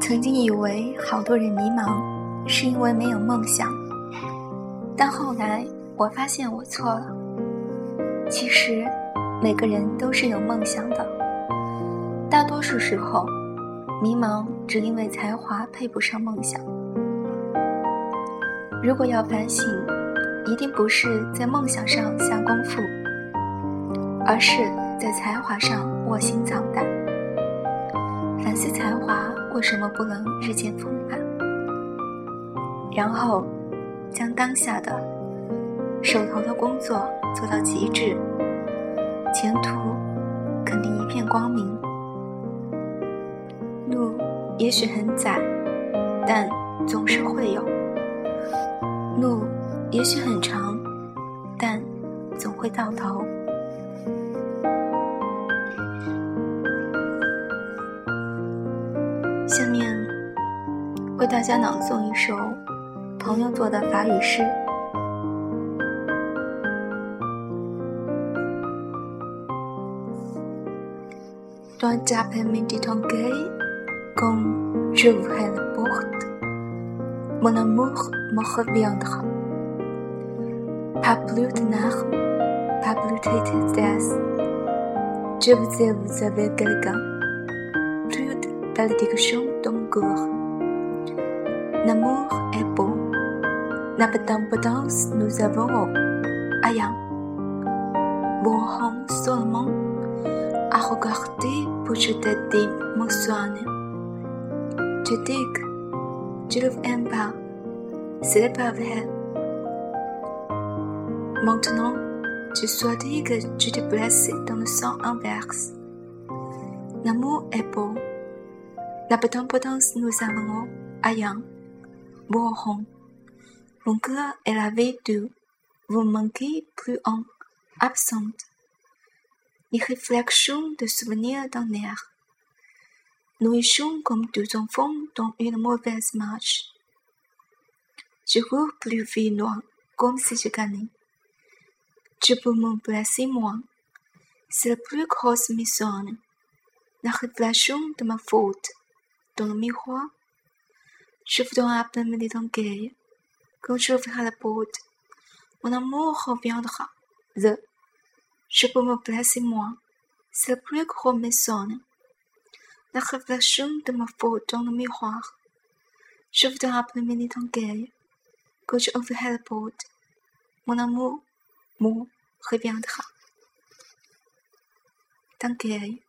曾经以为好多人迷茫是因为没有梦想，但后来我发现我错了。其实每个人都是有梦想的，大多数时候迷茫只因为才华配不上梦想。如果要反省，一定不是在梦想上下功夫，而是在才华上卧薪尝胆。反思才华为什么不能日渐丰满，然后将当下的手头的工作做到极致，前途肯定一片光明。路也许很窄，但总是会有；路也许很长，但总会到头。下面为大家朗诵一首朋友做的法语诗。Toi t'appelles dit ton gay, comme j'ouvrais la porte, mon amour me reviendra. Pas plus de larmes, pas plus de tristesse. Je vous ai, vous avez quelqu'un. Mon cœur. L'amour est beau. L'abondance nous avons ayant. Bon seulement à regarder pour je te dis mon soin. Je dis que je ne l'aime pas. Ce n'est pas vrai. Maintenant, je souhaite que je te blesse dans le sang inverse. L'amour est beau. La potence nous avons ayant. Bon Mon cœur est la vie de vous manquez plus en absente. Les réflexions de souvenirs d'un air. Nous échouons comme deux enfants dans une mauvaise marche. Je cours plus vite loin, comme si je gagnais. Je peux me blesser moins. C'est la plus grosse mission. La réflexion de ma faute. Dans le miroir, je voudrais appeler mes gay. Quand j'ouvrirai la porte, mon amour reviendra. The. Je peux me blesser moins. C'est la plus grosse mission. La réflexion de ma faute dans le miroir. Je voudrais appeler mes gay. Quand j'ouvrirai la porte, mon amour 么 reviendra. Danke.